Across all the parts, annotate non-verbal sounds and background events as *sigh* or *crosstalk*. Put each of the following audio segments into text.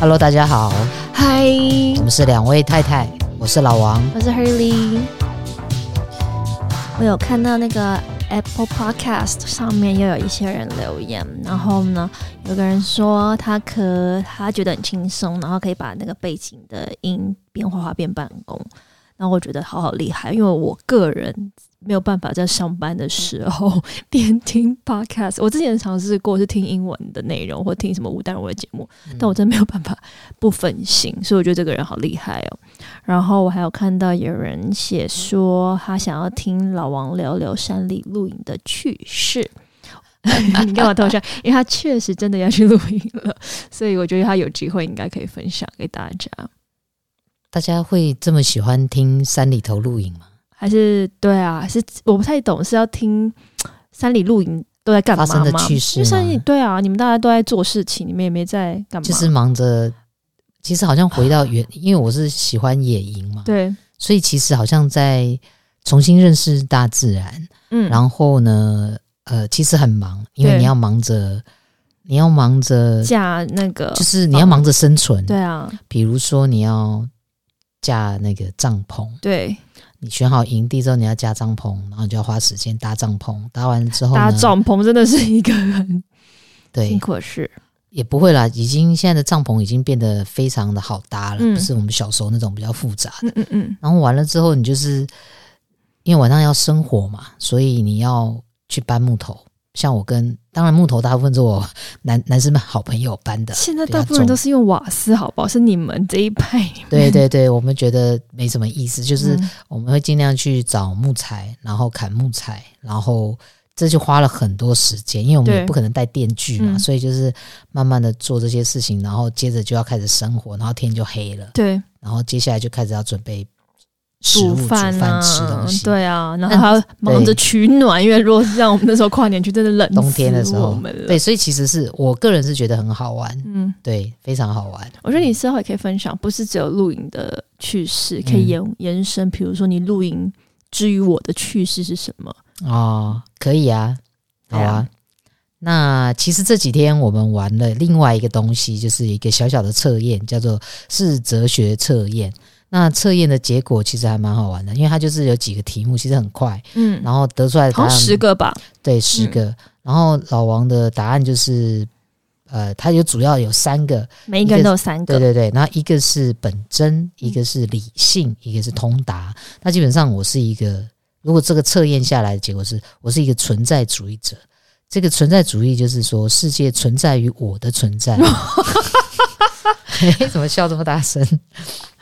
Hello，大家好，嗨，我们是两位太太，我是老王，我是 Hurley。我有看到那个 Apple Podcast 上面又有一些人留言，然后呢，有个人说他可他觉得很轻松，然后可以把那个背景的音变化化变办公，然后我觉得好好厉害，因为我个人。没有办法在上班的时候 *laughs* 边听 podcast。我之前尝试过是听英文的内容，或听什么吴淡如的节目，但我真没有办法不分心。所以我觉得这个人好厉害哦。然后我还有看到有人写说他想要听老王聊聊山里露营的趣事。*laughs* 你干嘛偷笑？因为他确实真的要去露营了，所以我觉得他有机会应该可以分享给大家。大家会这么喜欢听山里头露营吗？还是对啊，是我不太懂，是要听 *tsk* 山里露营都在干嘛吗？发生的趣事？因为山里对啊，你们大家都在做事情，你们也没在干嘛，就是忙着。其实好像回到原，*sighs* 因为我是喜欢野营嘛，对，所以其实好像在重新认识大自然。嗯，然后呢，呃，其实很忙，因为你要忙着，你要忙着架那个，就是你要忙着生存。对啊，比如说你要架那个帐篷，对。你选好营地之后，你要架帐篷，然后你就要花时间搭帐篷。搭完之后，搭帐篷真的是一个很对辛苦的事。也不会啦，已经现在的帐篷已经变得非常的好搭了，嗯、不是我们小时候那种比较复杂的。嗯嗯嗯。然后完了之后，你就是因为晚上要生火嘛，所以你要去搬木头。像我跟当然木头大部分是我男男生们好朋友搬的，现在大部分人都是用瓦斯，好不好？是你们这一派？对对对，我们觉得没什么意思，就是我们会尽量去找木材，然后砍木材，然后这就花了很多时间，因为我们也不可能带电锯嘛，所以就是慢慢的做这些事情，然后接着就要开始生火，然后天就黑了，对，然后接下来就开始要准备。煮饭啊，吃东西，对啊，然后还要忙着取暖，因为如果是像我们那时候跨年去，真的冷，冬天的时候，对，所以其实是我个人是觉得很好玩，嗯，对，非常好玩。我觉得你之后也可以分享，不是只有露营的趣事，可以延延伸，比如说你露营之于我的趣事是什么？哦，可以啊，好啊。那其实这几天我们玩了另外一个东西，就是一个小小的测验，叫做是哲学测验。那测验的结果其实还蛮好玩的，因为它就是有几个题目，其实很快，嗯，然后得出来的答案十个吧，对，十个。嗯、然后老王的答案就是，呃，它有主要有三个，每一个人都有三个，对对对。然后一个是本真，一个是理性，嗯、一个是通达。那基本上我是一个，如果这个测验下来的结果是我是一个存在主义者。这个存在主义就是说，世界存在于我的存在。*laughs* *laughs* 哎，怎么笑这么大声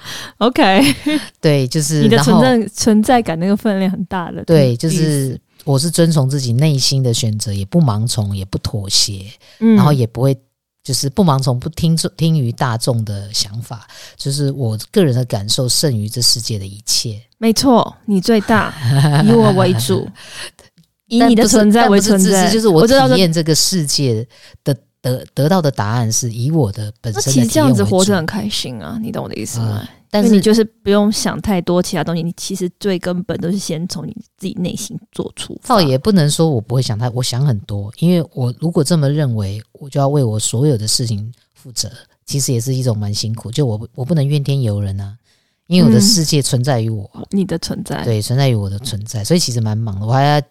*laughs* OK，*laughs* 对，就是你的存在存在感那个分量很大的。对，就是我是遵从自己内心的选择，也不盲从，也不妥协，嗯、然后也不会就是不盲从，不听听于大众的想法，就是我个人的感受胜于这世界的一切。没错，你最大，*laughs* 以我为主，以你的存在为存在，就是我体验这个世界的。得得到的答案是以我的本身。其实这样子活着很开心啊，你懂我的意思吗？嗯、但是你就是不用想太多其他东西，你其实最根本都是先从你自己内心做出。倒也不能说我不会想太，我想很多，因为我如果这么认为，我就要为我所有的事情负责，其实也是一种蛮辛苦。就我我不能怨天尤人啊，因为我的世界存在于我，嗯、你的存在对存在于我的存在，所以其实蛮忙的，我还要。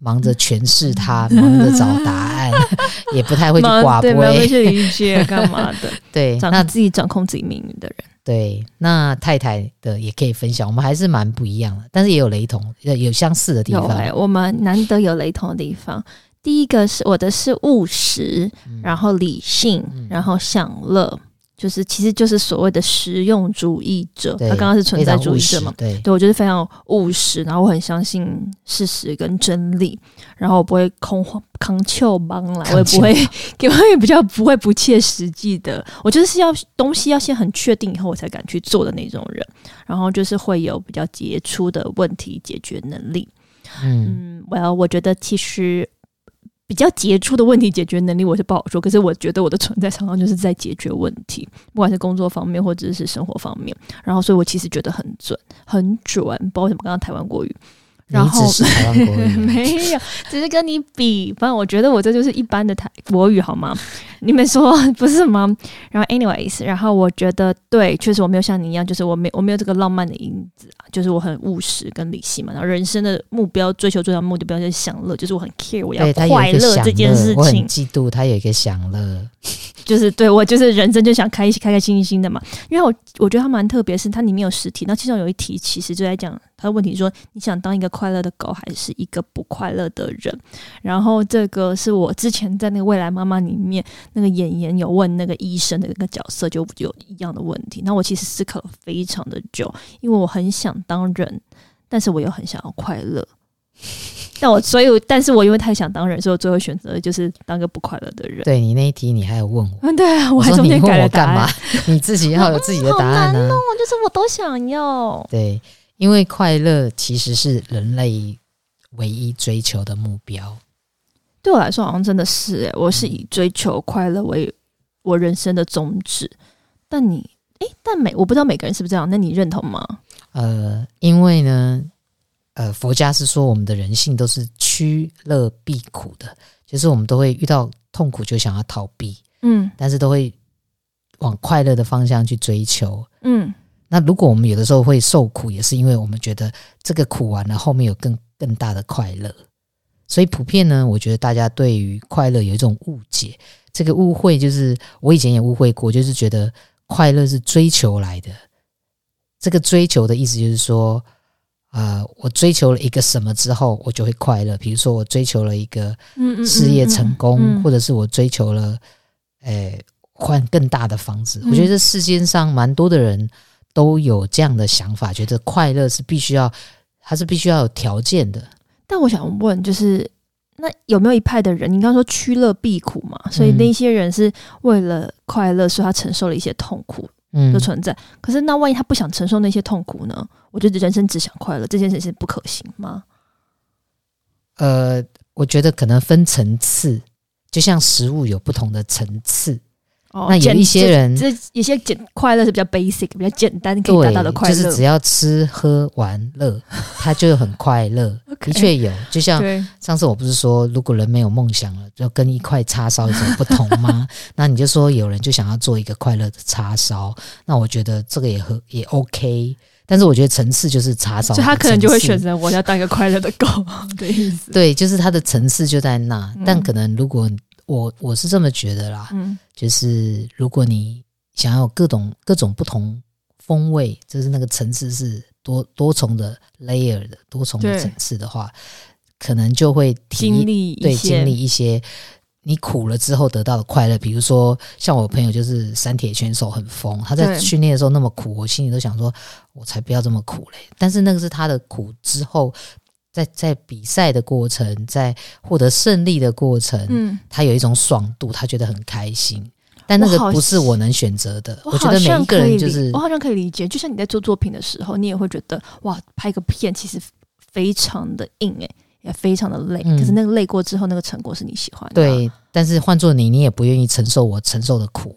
忙着诠释它，忙着找答案，*laughs* 也不太会去挂杯，没有去理解干嘛的。*laughs* 对，那自己掌控自己命运的人，对，那太太的也可以分享。我们还是蛮不一样的，但是也有雷同，有相似的地方。欸、我们难得有雷同的地方。第一个是我的是务实，嗯、然后理性，嗯、然后享乐。就是，其实就是所谓的实用主义者。他刚刚是存在主义者嘛？对，对我觉得非常务实，然后我很相信事实跟真理，然后我不会空话扛秋帮来，我也不会，给 *laughs* 我也比较不会不切实际的。我觉得是要东西要先很确定以后，我才敢去做的那种人。然后就是会有比较杰出的问题解决能力。嗯，我要、well, 我觉得其实。比较杰出的问题解决能力，我是不好说。可是我觉得我的存在常常就是在解决问题，不管是工作方面或者是生活方面。然后，所以我其实觉得很准，很准。包括什么？刚刚台湾国语。然后只是台湾国语，*laughs* 没有，只是跟你比。反正我觉得我这就是一般的台国语，好吗？*laughs* 你们说不是吗？然后，anyways，然后我觉得对，确实我没有像你一样，就是我没我没有这个浪漫的因子啊，就是我很务实跟理性嘛。然后人生的目标追求最大目的不要是享乐，就是我很 care 我要快乐这件事情。我很嫉妒他有一个享乐，就是对我就是人生就想开开开心心的嘛。因为我我觉得他蛮特别，是它里面有十题，那其中有一题其实就在讲。他的问题说：“你想当一个快乐的狗，还是一个不快乐的人？”然后这个是我之前在那个未来妈妈里面，那个演员有问那个医生的那个角色，就有一样的问题。那我其实思考了非常的久，因为我很想当人，但是我又很想要快乐。*laughs* 但我所以，但是我因为太想当人，所以我最后选择就是当个不快乐的人。对，你那一题，你还有问我？嗯，*laughs* 对啊，我还中间改了答案。你自己要有自己的答案呢、啊？哦，就是我都想要。对。因为快乐其实是人类唯一追求的目标。对我来说，好像真的是诶，我是以追求快乐为我人生的宗旨。但你，诶，但每我不知道每个人是不是这样？那你认同吗？呃，因为呢，呃，佛家是说我们的人性都是趋乐避苦的，就是我们都会遇到痛苦就想要逃避，嗯，但是都会往快乐的方向去追求，嗯。那如果我们有的时候会受苦，也是因为我们觉得这个苦完了，后面有更更大的快乐。所以普遍呢，我觉得大家对于快乐有一种误解。这个误会就是我以前也误会过，就是觉得快乐是追求来的。这个追求的意思就是说，啊、呃，我追求了一个什么之后，我就会快乐。比如说，我追求了一个事业成功，嗯嗯嗯嗯、或者是我追求了，诶、呃，换更大的房子。嗯、我觉得这世间上蛮多的人。都有这样的想法，觉得快乐是必须要，它是必须要有条件的。但我想问，就是那有没有一派的人？你刚刚说趋乐避苦嘛，所以那些人是为了快乐，所以他承受了一些痛苦的存在。嗯、可是那万一他不想承受那些痛苦呢？我觉得人生只想快乐，这件事是不可行吗？呃，我觉得可能分层次，就像食物有不同的层次。哦、那有一些人，这一些简快乐是比较 basic、比较简单可以达到的快乐，就是只要吃喝玩乐，他就很快乐。*laughs* 的确有，就像上次我不是说，如果人没有梦想了，就跟一块叉烧有什么不同吗？*laughs* 那你就说有人就想要做一个快乐的叉烧，那我觉得这个也和也 OK。但是我觉得层次就是叉烧，所以他可能就会选择我要当一个快乐的狗 *laughs* 的意思。对，就是他的层次就在那，嗯、但可能如果。我我是这么觉得啦，嗯，就是如果你想要各种各种不同风味，就是那个层次是多多重的 layer 的多重的层次的话，可能就会体经历对经历一些你苦了之后得到的快乐。比如说，像我朋友就是三铁选手很疯，他在训练的时候那么苦，我心里都想说，我才不要这么苦嘞。但是那个是他的苦之后。在在比赛的过程，在获得胜利的过程，嗯，他有一种爽度，他觉得很开心。但那个不是我能选择的。我，我觉得每一个人就是，我好像可以理解。就像你在做作品的时候，你也会觉得哇，拍个片其实非常的硬诶、欸，也非常的累。嗯、可是那个累过之后，那个成果是你喜欢的。对，但是换做你，你也不愿意承受我承受的苦。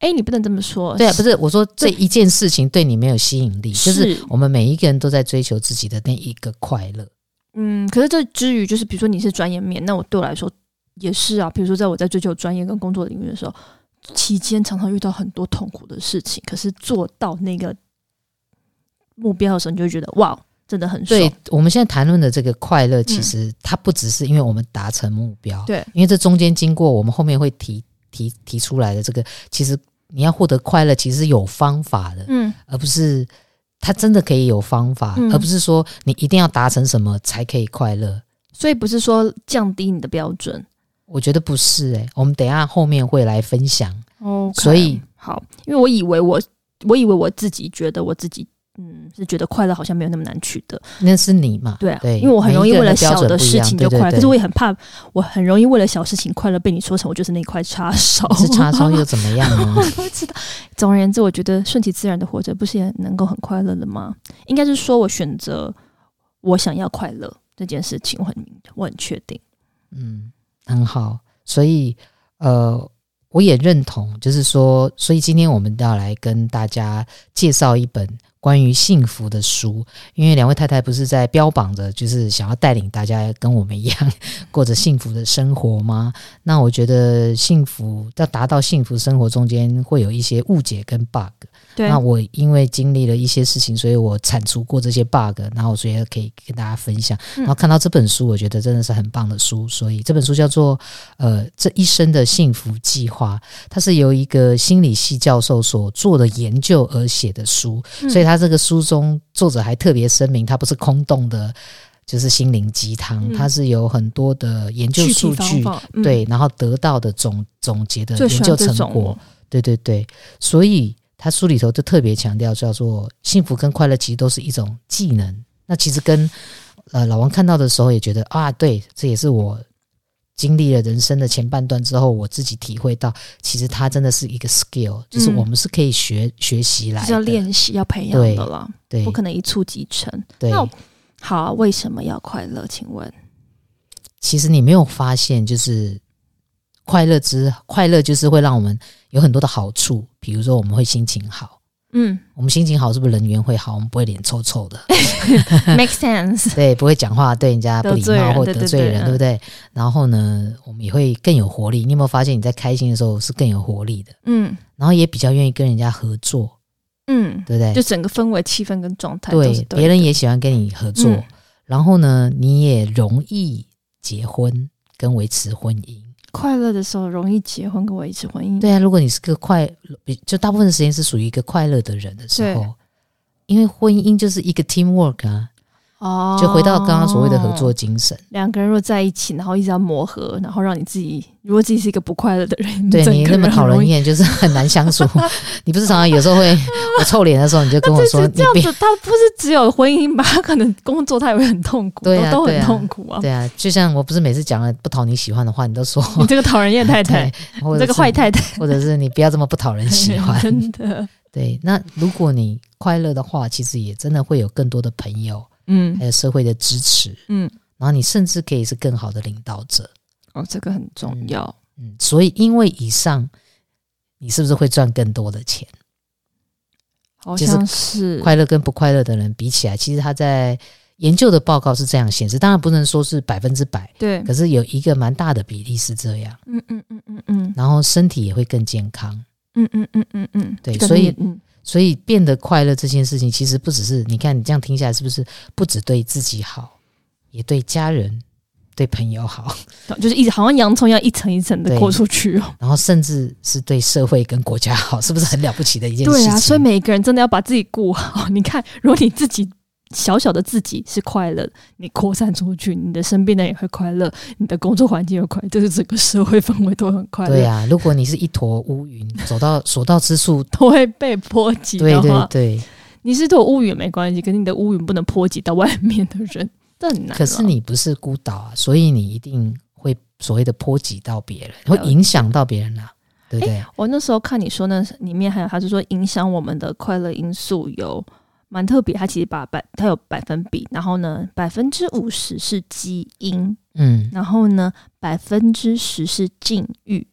哎、欸，你不能这么说。对啊，不是我说这一件事情对你没有吸引力，是就是我们每一个人都在追求自己的那一个快乐。嗯，可是这之余，就是比如说你是专业面，那我对我来说也是啊。比如说，在我在追求专业跟工作领域的时候，期间常常遇到很多痛苦的事情。可是做到那个目标的时候，你就会觉得哇，真的很爽。对，我们现在谈论的这个快乐，其实它不只是因为我们达成目标，对、嗯，因为这中间经过我们后面会提提提出来的这个，其实你要获得快乐，其实是有方法的，嗯，而不是。他真的可以有方法，嗯、而不是说你一定要达成什么才可以快乐。所以不是说降低你的标准，我觉得不是诶、欸，我们等一下后面会来分享。哦，Okay, 所以好，因为我以为我，我以为我自己觉得我自己。嗯，是觉得快乐好像没有那么难取得。那是你嘛？对啊，对，因为我很容易为了小的事情就快乐，对对对，可是我也很怕，我很容易为了小事情快乐，被你说成我就是那块叉烧。是叉烧又怎么样呢？*laughs* 我不知道。总而言之，我觉得顺其自然的活着，不是也能够很快乐的吗？应该是说我选择我想要快乐这件事情，我很我很确定。嗯，很好。所以呃，我也认同，就是说，所以今天我们要来跟大家介绍一本。关于幸福的书，因为两位太太不是在标榜着，就是想要带领大家跟我们一样 *laughs* 过着幸福的生活吗？那我觉得幸福要达到幸福生活中间会有一些误解跟 bug。对，那我因为经历了一些事情，所以我铲除过这些 bug，然后所以可以跟大家分享。然后看到这本书，我觉得真的是很棒的书，所以这本书叫做呃这一生的幸福计划，它是由一个心理系教授所做的研究而写的书，所以他这个书中作者还特别声明，他不是空洞的，就是心灵鸡汤，他是有很多的研究数据，对，然后得到的总总结的研究成果，对对对，所以他书里头就特别强调，叫做幸福跟快乐其实都是一种技能。那其实跟呃老王看到的时候也觉得啊，对，这也是我。经历了人生的前半段之后，我自己体会到，其实它真的是一个 skill，就是我们是可以学、嗯、学习来的，要练习、要培养的了，对，不可能一蹴即成。对，那好、啊，为什么要快乐？请问，其实你没有发现，就是快乐之快乐，就是会让我们有很多的好处，比如说我们会心情好。嗯，我们心情好，是不是人缘会好？我们不会脸臭臭的，*laughs* make sense。*laughs* 对，不会讲话对人家不礼貌或得罪人，对不对？然后呢，我们也会更有活力。你有没有发现你在开心的时候是更有活力的？嗯，然后也比较愿意跟人家合作，嗯，对不对？就整个氛围、气氛跟状态，对，别人也喜欢跟你合作。然后呢，你也容易结婚跟维持婚姻。快乐的时候容易结婚跟维持婚姻。对啊，如果你是个快，就大部分的时间是属于一个快乐的人的时候，因为婚姻就是一个 teamwork 啊。哦，就回到刚刚所谓的合作精神。两个人若在一起，然后一直要磨合，然后让你自己，如果自己是一个不快乐的人，对你那么讨人厌，就是很难相处。*laughs* 你不是常常有时候会我臭脸的时候，你就跟我说，*laughs* 这样子，他不是只有婚姻吧？他可能工作他也会很痛苦，对啊，都很痛苦啊。对啊，就像我不是每次讲了不讨你喜欢的话，你都说 *laughs* 你这个讨人厌太太，或者这个坏太太，或者是你不要这么不讨人喜欢。真的，对。那如果你快乐的话，其实也真的会有更多的朋友。嗯，还有社会的支持，嗯，然后你甚至可以是更好的领导者，哦，这个很重要，嗯，嗯，所以因为以上，你是不是会赚更多的钱？好像是快乐跟不快乐的人比起来，其实他在研究的报告是这样显示，当然不能说是百分之百，对，可是有一个蛮大的比例是这样，嗯嗯嗯嗯嗯，然后身体也会更健康，嗯嗯嗯嗯嗯，对，所以嗯。所以变得快乐这件事情，其实不只是你看你这样听下来，是不是不只对自己好，也对家人、对朋友好，就是一直好像洋葱一样一层一层的过出去哦。然后甚至是对社会跟国家好，是不是很了不起的一件事情？对啊，所以每一个人真的要把自己顾好。你看，如果你自己。小小的自己是快乐，你扩散出去，你的身边的人也会快乐，你的工作环境也快乐，就是整个社会氛围都很快乐。对呀、啊，如果你是一坨乌云，走到所到之处 *laughs* 都会被波及的话，对对对，你是一坨乌云没关系，可是你的乌云不能波及到外面的人，这很难。可是你不是孤岛啊，所以你一定会所谓的波及到别人，会影响到别人啊，对不对？我那时候看你说那里面还有，他是说影响我们的快乐因素有。蛮特别，它其实把百它有百分比，然后呢，百分之五十是基因，嗯，然后呢，百分之十是境遇，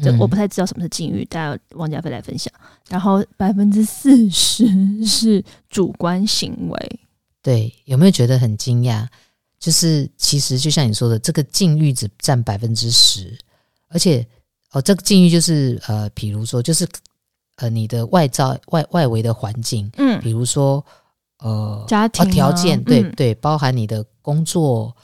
这、嗯、我不太知道什么是境遇，大家王家飞来分享，然后百分之四十是主观行为，对，有没有觉得很惊讶？就是其实就像你说的，这个境遇只占百分之十，而且哦，这个境遇就是呃，比如说就是。呃，你的外在外外围的环境，嗯，比如说呃，家庭条件，对对，包含你的工作、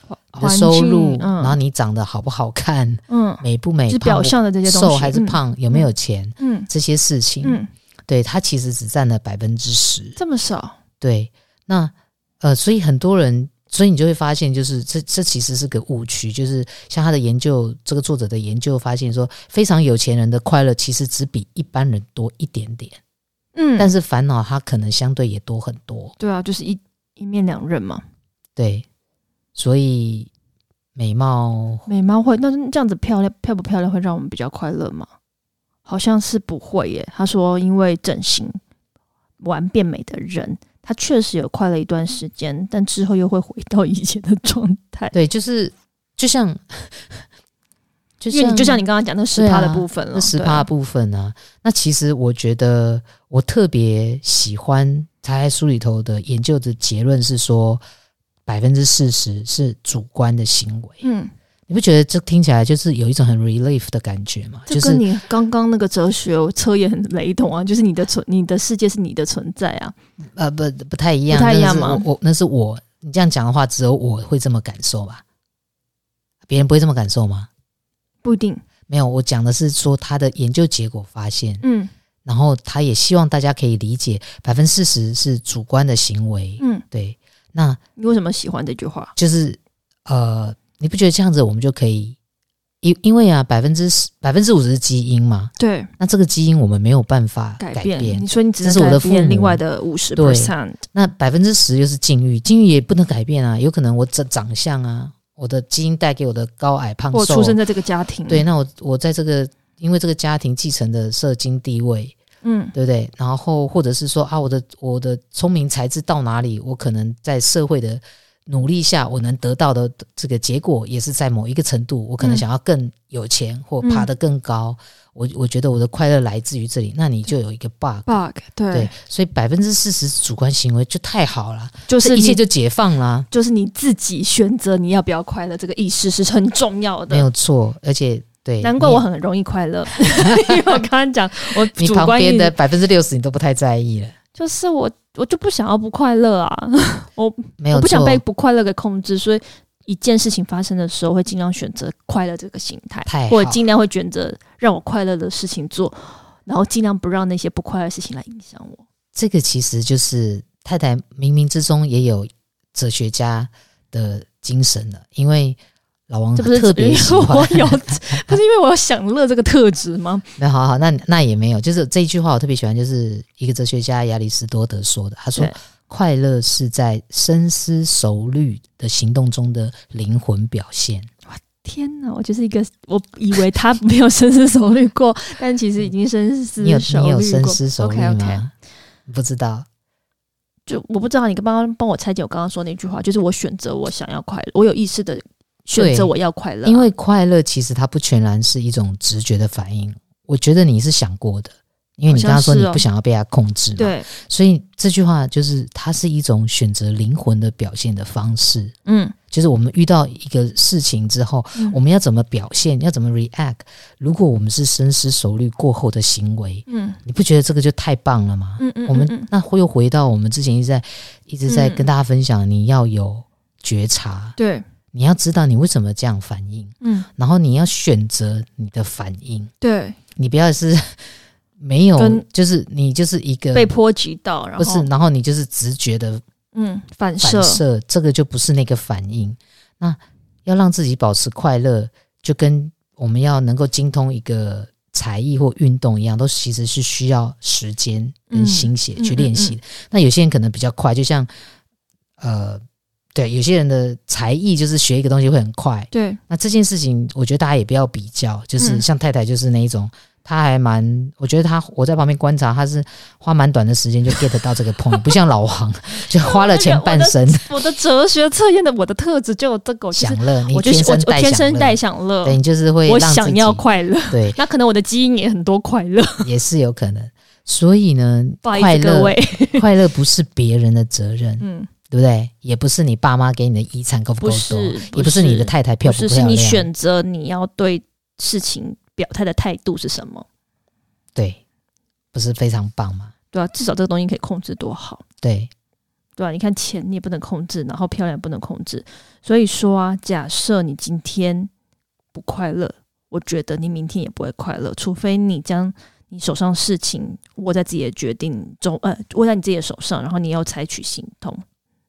的收入，然后你长得好不好看，嗯，美不美，是表象的这些东西，瘦还是胖，有没有钱，嗯，这些事情，嗯，对，它其实只占了百分之十，这么少，对，那呃，所以很多人。所以你就会发现，就是这这其实是个误区。就是像他的研究，这个作者的研究发现说，非常有钱人的快乐其实只比一般人多一点点。嗯，但是烦恼他可能相对也多很多。对啊，就是一一面两刃嘛。对，所以美貌美貌会，那这样子漂亮漂不漂亮会让我们比较快乐吗？好像是不会耶。他说，因为整形完变美的人。他确实有快乐一段时间，但之后又会回到以前的状态。对，就是就像，就像就像你刚刚讲那十趴的部分了，那十趴的部分呢、啊？那其实我觉得我特别喜欢他在书里头的研究的结论是说，百分之四十是主观的行为。嗯，你不觉得这听起来就是有一种很 relief 的感觉吗？就跟你刚刚那个哲学车也很雷同啊，就是你的存，你的世界是你的存在啊。呃，不，不太一样，不太一样吗？我，我那是我，你这样讲的话，只有我会这么感受吧？别人不会这么感受吗？不一定。没有，我讲的是说他的研究结果发现，嗯。然后他也希望大家可以理解，百分之四十是主观的行为。嗯，对。那你为什么喜欢这句话？就是呃，你不觉得这样子我们就可以？因因为啊，百分之十百分之五十是基因嘛。对。那这个基因我们没有办法改变。你说你只是我的父母另外的五十 percent。那百分之十又是境遇，境遇也不能改变啊。有可能我长长相啊，我的基因带给我的高矮胖瘦，我出生在这个家庭。对，那我我在这个。因为这个家庭继承的社经地位，嗯，对不对？然后或者是说啊，我的我的聪明才智到哪里，我可能在社会的努力下，我能得到的这个结果也是在某一个程度。我可能想要更有钱、嗯、或爬得更高，我我觉得我的快乐来自于这里。那你就有一个 bug bug，对，对，所以百分之四十主观行为就太好了，就是一切就解放了，就是你自己选择你要不要快乐，这个意识是很重要的，没有错，而且。对，难怪我很容易快乐，*laughs* 因为我刚刚讲，我 *laughs* 你旁边的百分之六十你都不太在意了，就是我我就不想要不快乐啊，我 *laughs* 没有我不想被不快乐给控制，所以一件事情发生的时候会尽量选择快乐这个心态，或者尽量会选择让我快乐的事情做，然后尽量不让那些不快乐的事情来影响我。这个其实就是太太冥冥之中也有哲学家的精神了，因为。老王这不是特别喜欢，*laughs* 我有，不是因为我有享乐这个特质吗？*laughs* 那好好，那那也没有，就是这一句话我特别喜欢，就是一个哲学家亚里士多德说的，他说：“快乐是在深思熟虑的行动中的灵魂表现。”哇，天哪！我就是一个，我以为他没有深思熟虑过，但其实已经深思熟虑过。你有你有深思熟虑吗？Okay, okay. 不知道，就我不知道。你刚刚帮我拆解我刚刚说那句话，就是我选择我想要快乐，我有意识的。选择我要快乐，因为快乐其实它不全然是一种直觉的反应。我觉得你是想过的，因为你刚刚说你不想要被他控制嘛，对，所以这句话就是它是一种选择灵魂的表现的方式。嗯，就是我们遇到一个事情之后，我们要怎么表现，要怎么 react？如果我们是深思熟虑过后的行为，嗯，你不觉得这个就太棒了吗？嗯嗯，我们那会又回到我们之前一直在一直在跟大家分享，你要有觉察，对。你要知道你为什么这样反应，嗯，然后你要选择你的反应，对，你不要是 *laughs* 没有，就是你就是一个被波及到，然后不是，然后你就是直觉的，嗯，反射，反射，这个就不是那个反应。那要让自己保持快乐，就跟我们要能够精通一个才艺或运动一样，都其实是需要时间跟心血去练习的。嗯嗯嗯嗯。那有些人可能比较快，就像呃。对，有些人的才艺就是学一个东西会很快。对，那这件事情，我觉得大家也不要比较。就是像太太，就是那一种，她、嗯、还蛮，我觉得她我在旁边观察，她是花蛮短的时间就 get 到这个 point，不像老王就花了前半生。我的哲学测验的我的特质就有这个享乐，你我天生我天生带享乐，对，你就是会我想要快乐。对，那可能我的基因也很多快乐，*laughs* 也是有可能。所以呢，快乐快乐不是别人的责任。*laughs* 嗯。对不对？也不是你爸妈给你的遗产够不够多，也不是你的太太漂不漂亮，是你选择你要对事情表态的态度是什么？对，不是非常棒吗？对啊，至少这个东西可以控制多好。对，对啊，你看钱你也不能控制，然后漂亮也不能控制，所以说啊，假设你今天不快乐，我觉得你明天也不会快乐，除非你将。你手上事情握在自己的决定中，呃，握在你自己的手上，然后你要采取行动。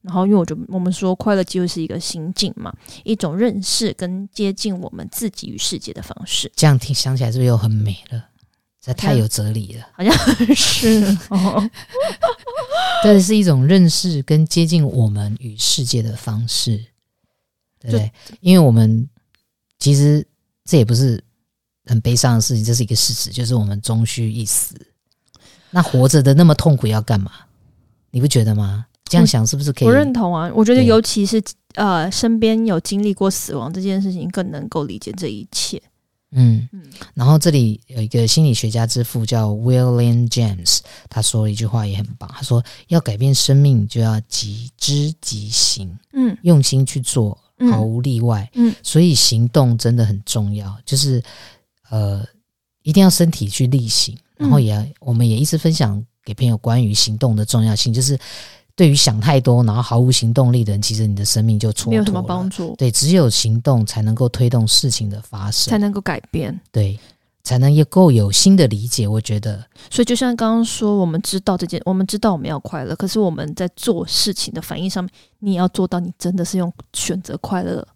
然后，因为我觉得我们说快乐就是一个心境嘛，一种认识跟接近我们自己与世界的方式。这样听想起来是不是又很美了？这太有哲理了，好像是哦。*laughs* 这是一种认识跟接近我们与世界的方式，对不对？因为我们其实这也不是。很悲伤的事情，这是一个事实，就是我们终须一死。那活着的那么痛苦要干嘛？你不觉得吗？这样想是不是可以？我认同啊，我觉得尤其是呃，身边有经历过死亡这件事情，更能够理解这一切。嗯嗯。然后这里有一个心理学家之父叫 William James，他说了一句话也很棒，他说要改变生命就要即知即行，嗯，用心去做，毫无例外，嗯。所以行动真的很重要，就是呃，一定要身体去力行，然后也要我们也一直分享给朋友关于行动的重要性，就是。对于想太多，然后毫无行动力的人，其实你的生命就蹉跎。没有什么帮助。对，只有行动才能够推动事情的发生，才能够改变。对，才能也够有新的理解。我觉得，所以就像刚刚说，我们知道这件，我们知道我们要快乐，可是我们在做事情的反应上面，你也要做到，你真的是用选择快乐。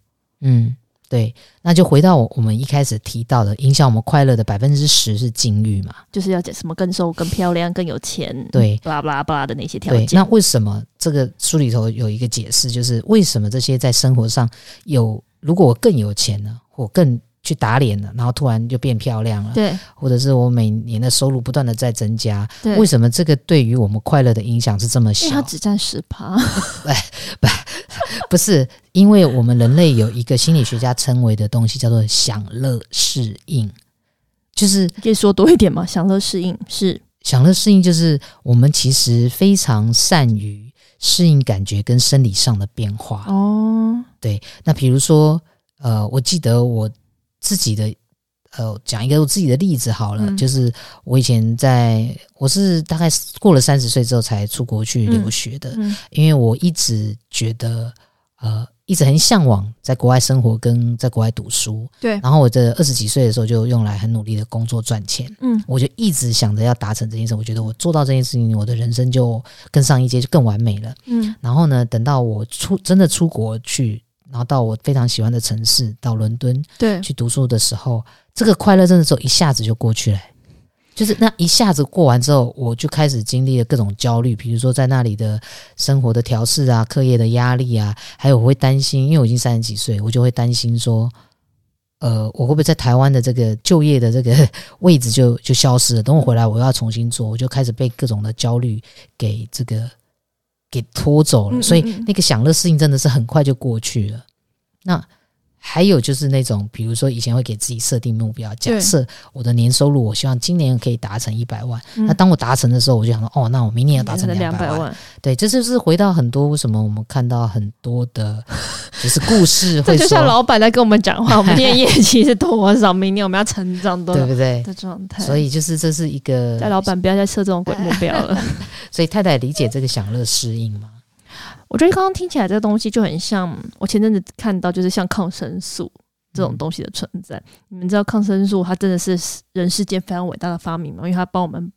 嗯。对，那就回到我我们一开始提到的，影响我们快乐的百分之十是境遇嘛，就是要讲什么更瘦、更漂亮、更有钱，对，巴拉巴拉巴拉的那些条件。那为什么这个书里头有一个解释，就是为什么这些在生活上有，如果我更有钱呢，我更去打脸了，然后突然就变漂亮了，对，或者是我每年的收入不断的在增加，对，为什么这个对于我们快乐的影响是这么小？因为它只占十趴，*laughs* 不不 *laughs* 不是，因为我们人类有一个心理学家称为的东西叫做享乐适应，就是可以说多一点吗？享乐适应是享乐适应，就是我们其实非常善于适应感觉跟生理上的变化哦。对，那比如说，呃，我记得我。自己的呃，讲一个我自己的例子好了，嗯、就是我以前在，我是大概过了三十岁之后才出国去留学的，嗯嗯、因为我一直觉得呃，一直很向往在国外生活跟在国外读书，对。然后我这二十几岁的时候就用来很努力的工作赚钱，嗯，我就一直想着要达成这件事，我觉得我做到这件事情，我的人生就更上一阶，就更完美了，嗯。然后呢，等到我出真的出国去。然后到我非常喜欢的城市，到伦敦，对，去读书的时候，这个快乐真的时候一下子就过去了。就是那一下子过完之后，我就开始经历了各种焦虑，比如说在那里的生活的调试啊，课业的压力啊，还有我会担心，因为我已经三十几岁，我就会担心说，呃，我会不会在台湾的这个就业的这个 *laughs* 位置就就消失了？等我回来，我要重新做，我就开始被各种的焦虑给这个。给拖走了，所以那个享乐适应真的是很快就过去了。那。还有就是那种，比如说以前会给自己设定目标，假设我的年收入，我希望今年可以达成一百万。嗯、那当我达成的时候，我就想说，哦，那我明年要达成两百万。万对，这就是回到很多为什么我们看到很多的，*laughs* 就是故事会说，*laughs* 就像老板在跟我们讲话，我们今天业绩是多少，明年我们要成长多少，对不对？的状态。所以就是这是一个，在老板不要再设这种鬼目标了。*laughs* 所以太太理解这个享乐适应吗？我觉得刚刚听起来这个东西就很像我前阵子看到，就是像抗生素这种东西的存在。嗯、你们知道抗生素它真的是人世间非常伟大的发明吗？因为它帮我们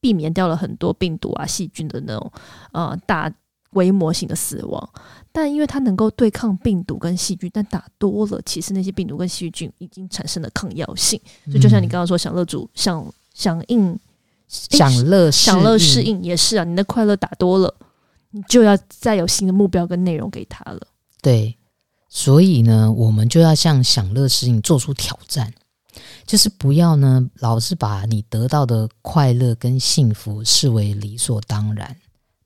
避免掉了很多病毒啊、细菌的那种呃大规模性的死亡。但因为它能够对抗病毒跟细菌，但打多了，其实那些病毒跟细菌已经产生了抗药性。就就像你刚刚说，享乐主享响应享乐享乐适应也是啊，你的快乐打多了。你就要再有新的目标跟内容给他了。对，所以呢，我们就要向享乐事情做出挑战，就是不要呢老是把你得到的快乐跟幸福视为理所当然。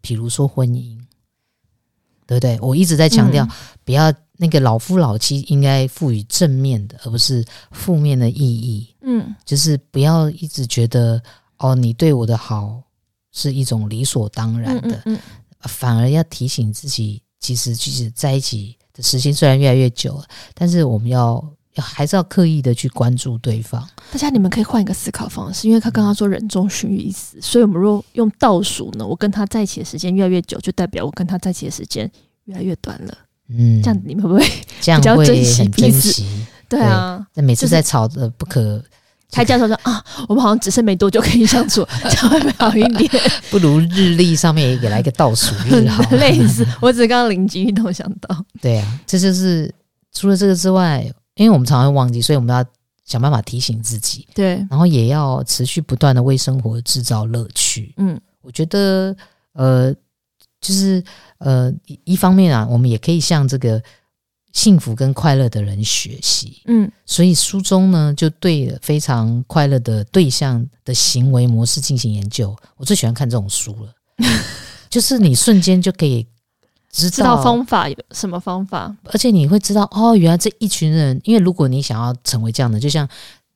比如说婚姻，对不对？我一直在强调，嗯、不要那个老夫老妻应该赋予正面的，而不是负面的意义。嗯，就是不要一直觉得哦，你对我的好是一种理所当然的。嗯，嗯，嗯。反而要提醒自己，其实其实在一起的时间虽然越来越久了，但是我们要要还是要刻意的去关注对方。大家你们可以换一个思考方式，因为他刚刚说人终须一死，所以我们若用倒数呢，我跟他在一起的时间越来越久，就代表我跟他在一起的时间越来越短了。嗯，这样你们会不会这样会很珍惜？对啊，那每次在吵的不可。开教授说啊，我们好像只剩没多久可以相处，这样会不会好一点？*laughs* 不如日历上面也给来一个倒数日好，类似。我只是刚刚灵机一动想到，对啊，这就是除了这个之外，因为我们常常会忘记，所以我们要想办法提醒自己。对，然后也要持续不断的为生活制造乐趣。嗯，我觉得呃，就是呃，一方面啊，我们也可以像这个。幸福跟快乐的人学习，嗯，所以书中呢就对非常快乐的对象的行为模式进行研究。我最喜欢看这种书了，*laughs* 就是你瞬间就可以知道，知道方法有什么方法，而且你会知道哦，原来这一群人，因为如果你想要成为这样的，就像。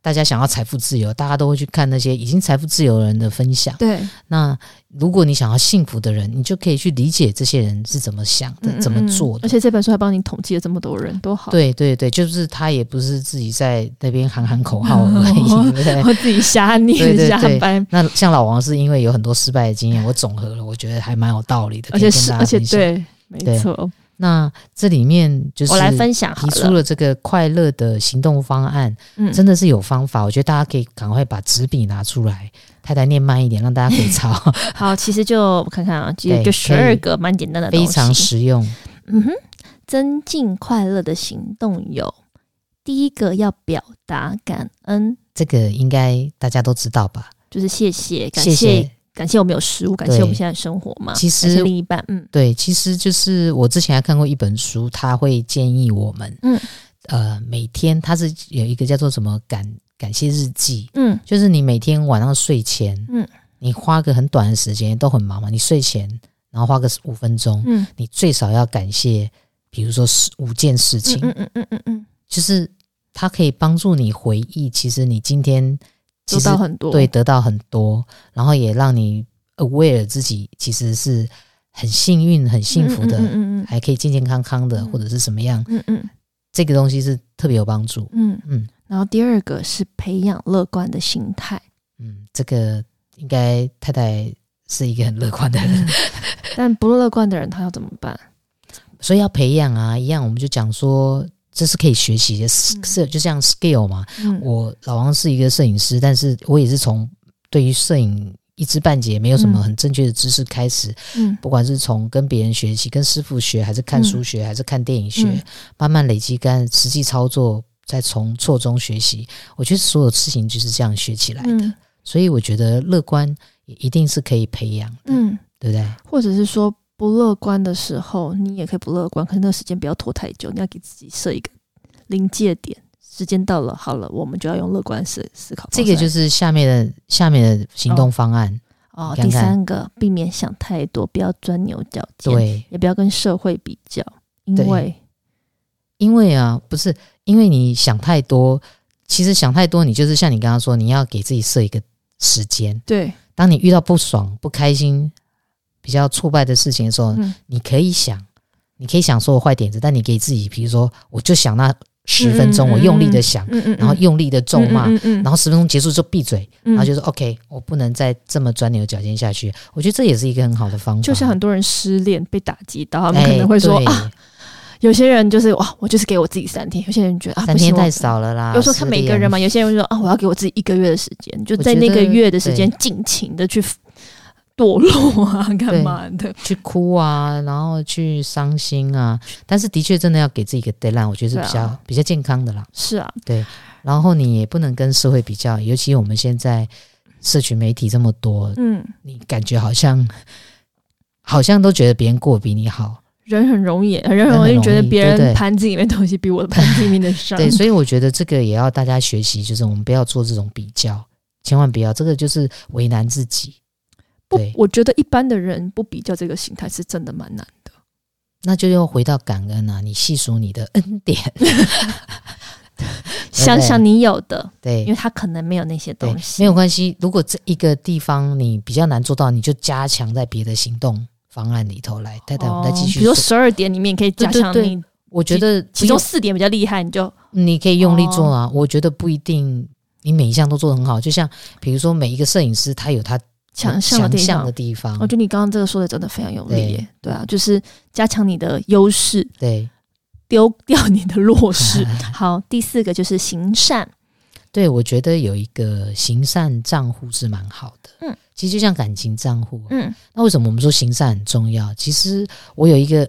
大家想要财富自由，大家都会去看那些已经财富自由的人的分享。对，那如果你想要幸福的人，你就可以去理解这些人是怎么想的，嗯嗯嗯，怎么做的。而且这本书还帮你统计了这么多人，多好。对对对，就是他也不是自己在那边喊喊口号而已，嗯、对对我自己瞎念瞎掰。那像老王是因为有很多失败的经验，我总和了，我觉得还蛮有道理的。而且是，而且对，没错。那这里面就是我来分享提出了这个快乐的行动方案，嗯，真的是有方法。我觉得大家可以赶快把纸笔拿出来，太太念慢一点，让大家可以抄。*laughs* 好，其实就我看看啊，*laughs* 就十二个蛮简单的，非常实用。嗯哼，增进快乐的行动有第一个要表达感恩，这个应该大家都知道吧？就是谢谢，感谢。感谢我们有食物，感谢我们现在生活嘛。其实另一半，嗯，对，其实就是我之前还看过一本书，他会建议我们，嗯，呃，每天他是有一个叫做什么感感谢日记，嗯，就是你每天晚上睡前，嗯，你花个很短的时间，都很忙嘛，你睡前然后花个五分钟，嗯，你最少要感谢，比如说五件事情，嗯嗯嗯嗯嗯，就是它可以帮助你回忆，其实你今天。得到很多，对，得到很多，然后也让你 aware 自己其实是很幸运、很幸福的，嗯嗯嗯嗯，还可以健健康康的，或者是什么样，嗯嗯，这个东西是特别有帮助，嗯。嗯。然后第二个是培养乐观的心态，嗯，这个应该太太是一个很乐观的人，但不乐观的人他要怎么办？*laughs* 所以要培养啊，一样我们就讲说。这是可以学习的，是就像 skill 嘛。嗯、我老王是一个摄影师，但是我也是从对于摄影一知半解，没有什么很正确的知识开始。嗯，不管是从跟别人学习、跟师傅学，还是看书学，嗯、还是看电影学，嗯、慢慢累积跟实际操作，再从错中学习。我觉得所有事情就是这样学起来的。嗯、所以我觉得乐观也一定是可以培养的，嗯，对不对？或者是说。不乐观的时候，你也可以不乐观，可是那个时间不要拖太久。你要给自己设一个临界点，时间到了，好了，我们就要用乐观思思考。这个就是下面的下面的行动方案哦。看看第三个，避免想太多，不要钻牛角尖，对，也不要跟社会比较，因为因为啊，不是因为你想太多，其实想太多，你就是像你刚刚说，你要给自己设一个时间。对，当你遇到不爽、不开心。比较挫败的事情的时候，嗯、你可以想，你可以想说我坏点子，但你给自己，比如说，我就想那十分钟，我用力的想，然后用力的咒骂，然后十分钟结束就闭嘴，嗯、然后就说 OK，我不能再这么钻牛角尖下去。我觉得这也是一个很好的方法。就像很多人失恋被打击到，他们可能会说、欸、啊，有些人就是哇，我就是给我自己三天；有些人觉得啊，三天太少了啦。有时候看每个人嘛，有些人会说啊，我要给我自己一个月的时间，就在那个月的时间尽情的去。堕落啊，干嘛的？去哭啊，然后去伤心啊。但是的确，真的要给自己一个 deadline，我觉得是比较、啊、比较健康的啦。是啊，对。然后你也不能跟社会比较，尤其我们现在社群媒体这么多，嗯，你感觉好像好像都觉得别人过得比你好，人很容易，人很容易觉得别人盘子里面东西比我的盘子里面的少。对，所以我觉得这个也要大家学习，就是我们不要做这种比较，千万不要，这个就是为难自己。不，我觉得一般的人不比较这个心态是真的蛮难的。那就又回到感恩啊！你细数你的恩典，*laughs* *laughs* 想想你有的，对，因为他可能没有那些东西，没有关系。如果这一个地方你比较难做到，你就加强在别的行动方案里头来。太太，我们再继续。比如十二点里面可以加强你，我觉得其中四点比较厉害，你就你可以用力做啊。我觉得不一定你每一项都做得很好，就像比如说每一个摄影师他有他。强项的地方，我觉得你刚刚这个说的真的非常有力。对，对啊，就是加强你的优势，对，丢 *laughs* 掉你的弱势。*laughs* 好，第四个就是行善。对，我觉得有一个行善账户是蛮好的。嗯，其实就像感情账户。嗯，那为什么我们说行善很重要？其实我有一个，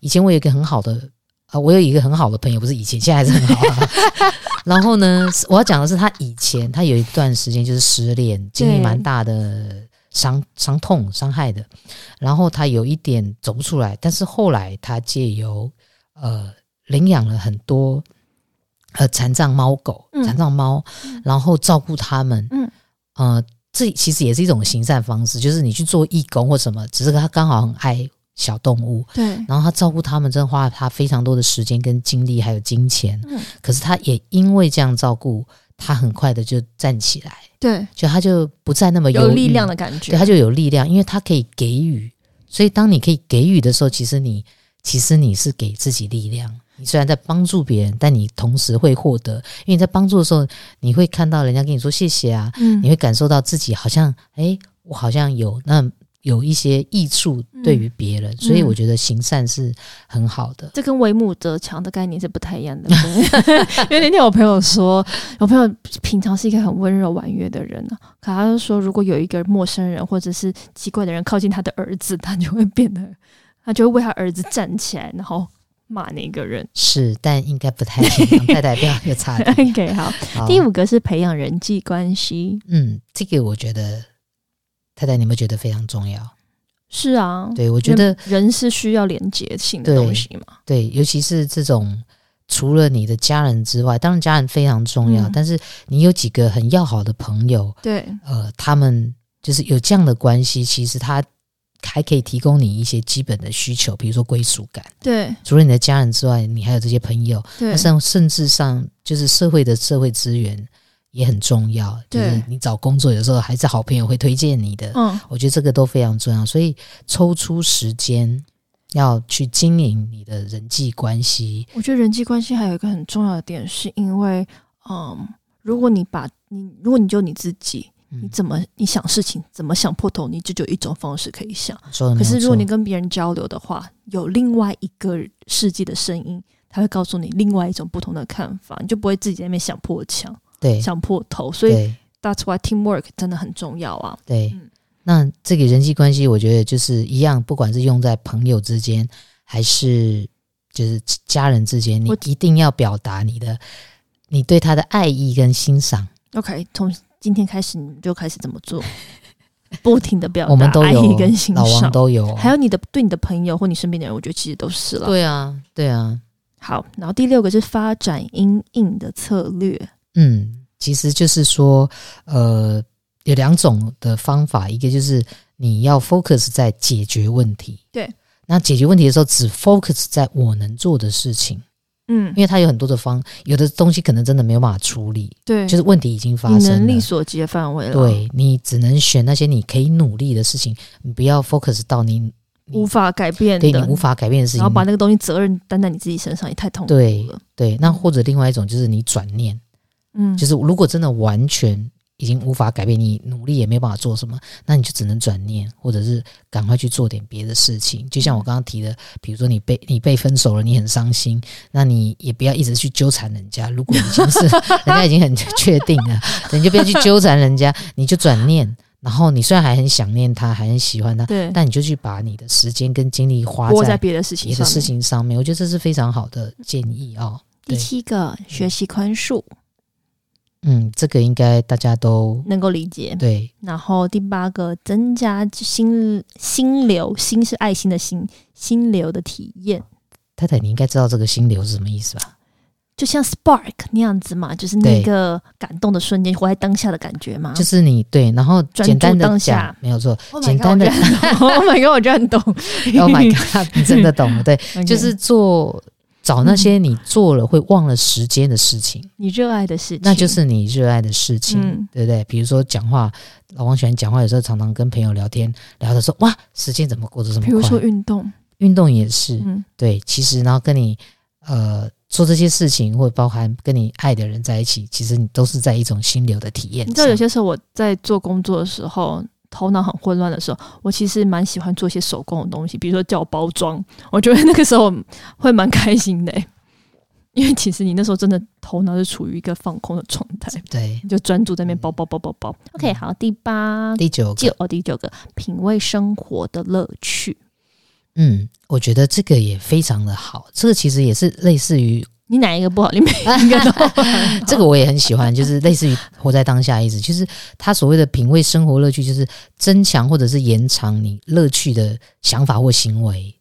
以前我有一个很好的啊，我有一个很好的朋友，不是以前，现在还是很好啊。*laughs* 然后呢，我要讲的是，他以前他有一段时间就是失恋，经历蛮大的伤伤痛伤害的。然后他有一点走不出来，但是后来他借由呃领养了很多呃残障猫狗、残障猫，然后照顾他们。嗯，呃，这其实也是一种行善方式，就是你去做义工或什么，只是他刚好很爱小动物，对，然后他照顾他们，真的花了他非常多的时间跟精力，还有金钱。嗯，可是他也因为这样照顾，他很快的就站起来，对，就他就不再那么有力量的感觉，对，他就有力量，因为他可以给予。所以当你可以给予的时候，其实你其实你是给自己力量。你虽然在帮助别人，但你同时会获得，因为你在帮助的时候，你会看到人家跟你说谢谢啊，嗯，你会感受到自己好像，诶，我好像有那有一些益处对于别人，嗯，所以我觉得行善是很好的。这跟为母则强的概念是不太一样的，*laughs* 因为那天我朋友说，我朋友平常是一个很温柔婉约的人呢，可他就说，如果有一个陌生人或者是奇怪的人靠近他的儿子，他就会变得，他就会为他儿子站起来，然后。骂那个人是，但应该不太一样，*laughs* 太代表有差别。OK，好，好，第五个是培养人际关系。嗯，这个我觉得太太，你有没有觉得非常重要？是啊，对，我觉得人是需要连接性的东西嘛。对，尤其是这种除了你的家人之外，当然家人非常重要，嗯，但是你有几个很要好的朋友，对，呃，他们就是有这样的关系，其实他。还可以提供你一些基本的需求，比如说归属感。对，除了你的家人之外，你还有这些朋友。对，甚甚至上就是社会的社会资源也很重要。对，就是你找工作有时候还是好朋友会推荐你的。嗯，我觉得这个都非常重要。所以抽出时间要去经营你的人际关系。我觉得人际关系还有一个很重要的点，是因为，嗯，如果你把你如果你就你自己。你怎么你想事情怎么想破头，你就只有一种方式可以想。可是如果你跟别人交流的话，有另外一个世界的声音，他会告诉你另外一种不同的看法，你就不会自己在那边想破墙，对，想破头。所以 That's why teamwork 真的很重要啊。对，嗯、那这个人际关系，我觉得就是一样，不管是用在朋友之间，还是就是家人之间，你一定要表达你的你对他的爱意跟欣赏。OK，从。今天开始，你们就开始怎么做，*laughs* 不停的表达，我们都有爱意跟欣赏，老王都有，还有你的对你的朋友或你身边的人，我觉得其实都是了。对啊，对啊。好，然后第六个是发展因应的策略。嗯，其实就是说，呃，有两种的方法，一个就是你要 focus 在解决问题，对。那解决问题的时候，只 focus 在我能做的事情。嗯，因为它有很多的方，有的东西可能真的没有办法处理，对，就是问题已经发生了，能力所及的范围了，对，你只能选那些你可以努力的事情，你不要 focus 到你，你无法改变的，对你无法改变的事情，然后把那个东西责任担在你自己身上，也太痛苦了。对对，那或者另外一种就是你转念，嗯，就是如果真的完全。已经无法改变，你努力也没办法做什么，那你就只能转念，或者是赶快去做点别的事情。就像我刚刚提的，比如说你被你被分手了，你很伤心，那你也不要一直去纠缠人家。如果已经是 *laughs* 人家已经很确定了，你就不要去纠缠人家，你就转念。然后你虽然还很想念他，还很喜欢他，对，但你就去把你的时间跟精力花在别的事情、别的事情上面。我觉得这是非常好的建议哦。第七个，学习宽恕。嗯，这个应该大家都能够理解。对，然后第八个，增加心心流，心是爱心的心，心流的体验。太太，你应该知道这个心流是什么意思吧？就像 spark 那样子嘛，就是那个感动的瞬间，活在当下的感觉嘛。就是你对，然后简单的讲，没有错，oh、简单的，Oh my god，我觉得很懂，*laughs* Oh my god，你真的懂，对，*laughs* okay. 就是做。找那些你做了会忘了时间的事情，你热爱的事情，那就是你热爱的事情，嗯，对不对？比如说讲话，老王喜欢讲话，有时候常常跟朋友聊天，聊的时候，哇，时间怎么过得这么快？比如说运动，运动也是，嗯，对。其实，然后跟你呃做这些事情，或者包含跟你爱的人在一起，其实你都是在一种心流的体验。你知道，有些时候我在做工作的时候。头脑很混乱的时候，我其实蛮喜欢做一些手工的东西，比如说叫包装，我觉得那个时候会蛮开心的，因为其实你那时候真的头脑是处于一个放空的状态，对，你就专注在那边包包包包包。OK，好，第八、第九个，哦，第九个，品味生活的乐趣。嗯，我觉得这个也非常的好，这个其实也是类似于。你哪一个不好？你每 *laughs* 一个都 *laughs* 这个我也很喜欢，就是类似于活在当下意思，就是他所谓的品味生活乐趣，就是增强或者是延长你乐趣的想法或行为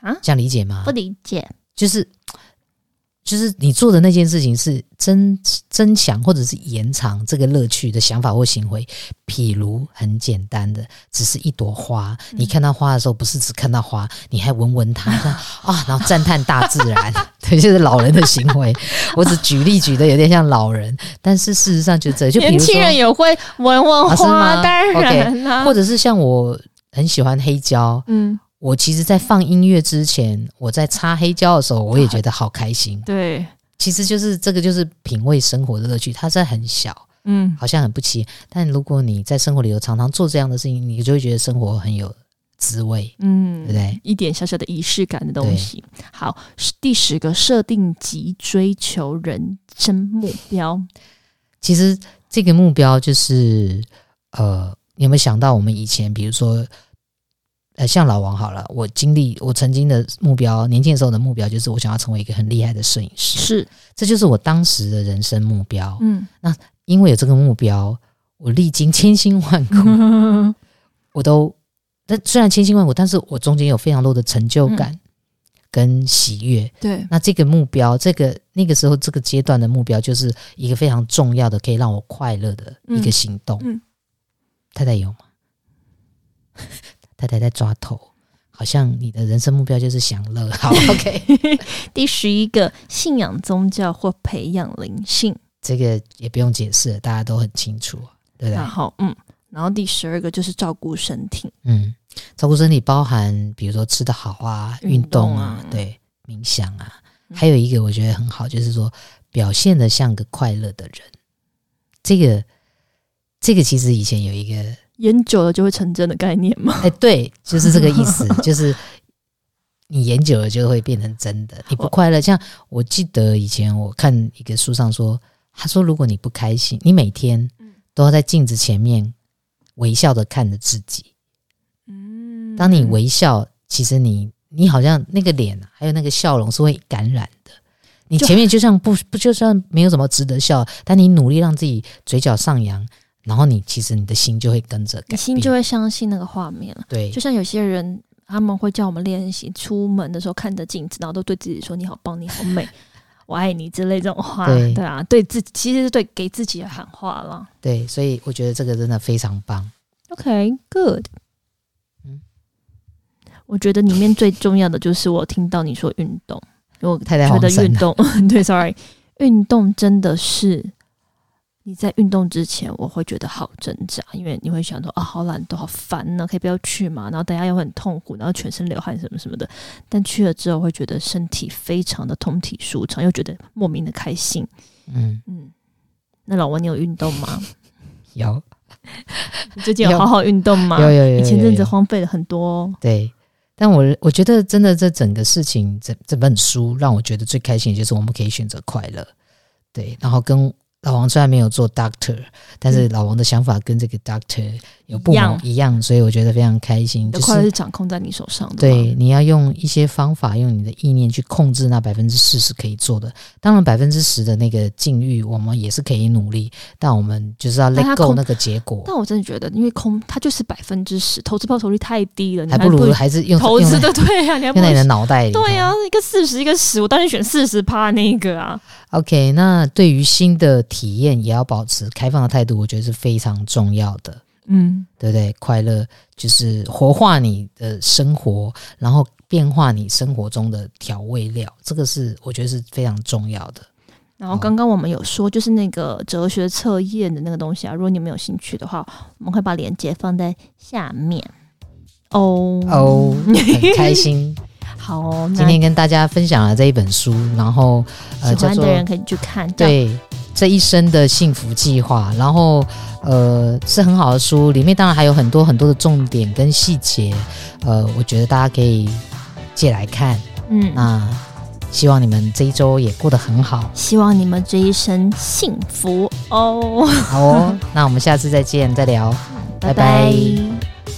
啊？这样理解吗？不理解，就是就是你做的那件事情是增增强或者是延长这个乐趣的想法或行为，譬如很简单的，只是一朵花，你看到花的时候，不是只看到花，你还闻闻它，*laughs* 啊，然后赞叹大自然，*laughs* 对，就是老人的行为。我只举例举的有点像老人，但是事实上就这，就年轻人也会闻闻花，当然啊，或者是像我很喜欢黑胶，嗯。我其实，在放音乐之前，我在擦黑胶的时候，我也觉得好开心。对，其实就是这个，就是品味生活的乐趣。它在很小，嗯，好像很不起眼，但如果你在生活里头常常做这样的事情，你就会觉得生活很有滋味，嗯，对不对？一点小小的仪式感的东西。好，第十个，设定及追求人生目标。其实这个目标就是，呃，你有没有想到我们以前，比如说？呃，像老王好了，我经历我曾经的目标，年轻的时候的目标就是我想要成为一个很厉害的摄影师，是，这就是我当时的人生目标。嗯，那因为有这个目标，我历经千辛万苦，*laughs* 我都，但虽然千辛万苦，但是我中间有非常多的成就感跟喜悦。嗯、对，那这个目标，这个那个时候这个阶段的目标，就是一个非常重要的，可以让我快乐的一个行动。嗯，嗯太太有吗？*laughs* 太太在抓头，好像你的人生目标就是享乐。好，OK。*laughs* 第十一个，信仰宗教或培养灵性，这个也不用解释，大家都很清楚，对不对？然后，嗯，然后第十二个就是照顾身体，嗯，照顾身体包含比如说吃的好啊，运动啊，对，冥想啊，嗯、还有一个我觉得很好，就是说表现的像个快乐的人。这个，这个其实以前有一个。演久了就会成真的概念吗？哎，对，就是这个意思，就是你演久了就会变成真的。你不快乐，像我记得以前我看一个书上说，他说如果你不开心，你每天都要在镜子前面微笑的看着自己。嗯，当你微笑，其实你你好像那个脸还有那个笑容是会感染的。你前面就像不不就算没有什么值得笑，但你努力让自己嘴角上扬。然后你其实你的心就会跟着，你心就会相信那个画面了。对，就像有些人他们会叫我们练习，出门的时候看着镜子，然后都对自己说：“你好棒，你好美，*laughs* 我爱你”之类这种话。对，对啊，对自己其实是对给自己喊话了。对，所以我觉得这个真的非常棒。OK，Good。嗯，我觉得里面最重要的就是我听到你说运动，因为我觉得运动，*laughs* 对，Sorry，运动真的是。你在运动之前，我会觉得好挣扎，因为你会想说啊，好懒惰，好烦呢，可以不要去嘛？然后等下又很痛苦，然后全身流汗什么什么的。但去了之后，会觉得身体非常的通体舒畅，又觉得莫名的开心。嗯嗯，那老王，你有运动吗？*laughs* 有。*laughs* 你最近有好好运动吗？有有有，前阵子荒废了很多。对，但我我觉得真的这整个事情，这这本书让我觉得最开心的就是我们可以选择快乐。对，然后跟。老王虽然没有做 doctor，但是老王的想法跟这个 doctor 有不一样，一样，所以我觉得非常开心。就是快乐是掌控在你手上的，对，你要用一些方法，用你的意念去控制那百分之四十可以做的。当然，百分之十的那个境遇，我们也是可以努力，但我们就是要 let go 那个结果。但我真的觉得，因为空它就是百分之十，投资报酬率太低了，你还不如还是用投资的，对呀、啊，你还不如用在你的脑袋里。对呀、啊，一个四十，一个十，我当然选四十趴那个啊。OK，那对于新的体验也要保持开放的态度，我觉得是非常重要的。嗯，对不对？快乐就是活化你的生活，然后变化你生活中的调味料，这个是我觉得是非常重要的。然后刚刚我们有说，就是那个哲学测验的那个东西啊，如果你们有兴趣的话，我们会把链接放在下面。哦哦，很开心。好哦，今天跟大家分享了这一本书，然后呃，喜欢的人可以去看。对，这一生的幸福计划，然后呃，是很好的书，里面当然还有很多很多的重点跟细节，呃，我觉得大家可以借来看。嗯，那希望你们这一周也过得很好，希望你们这一生幸福哦。*laughs* 好哦，那我们下次再见，再聊，拜拜。拜拜。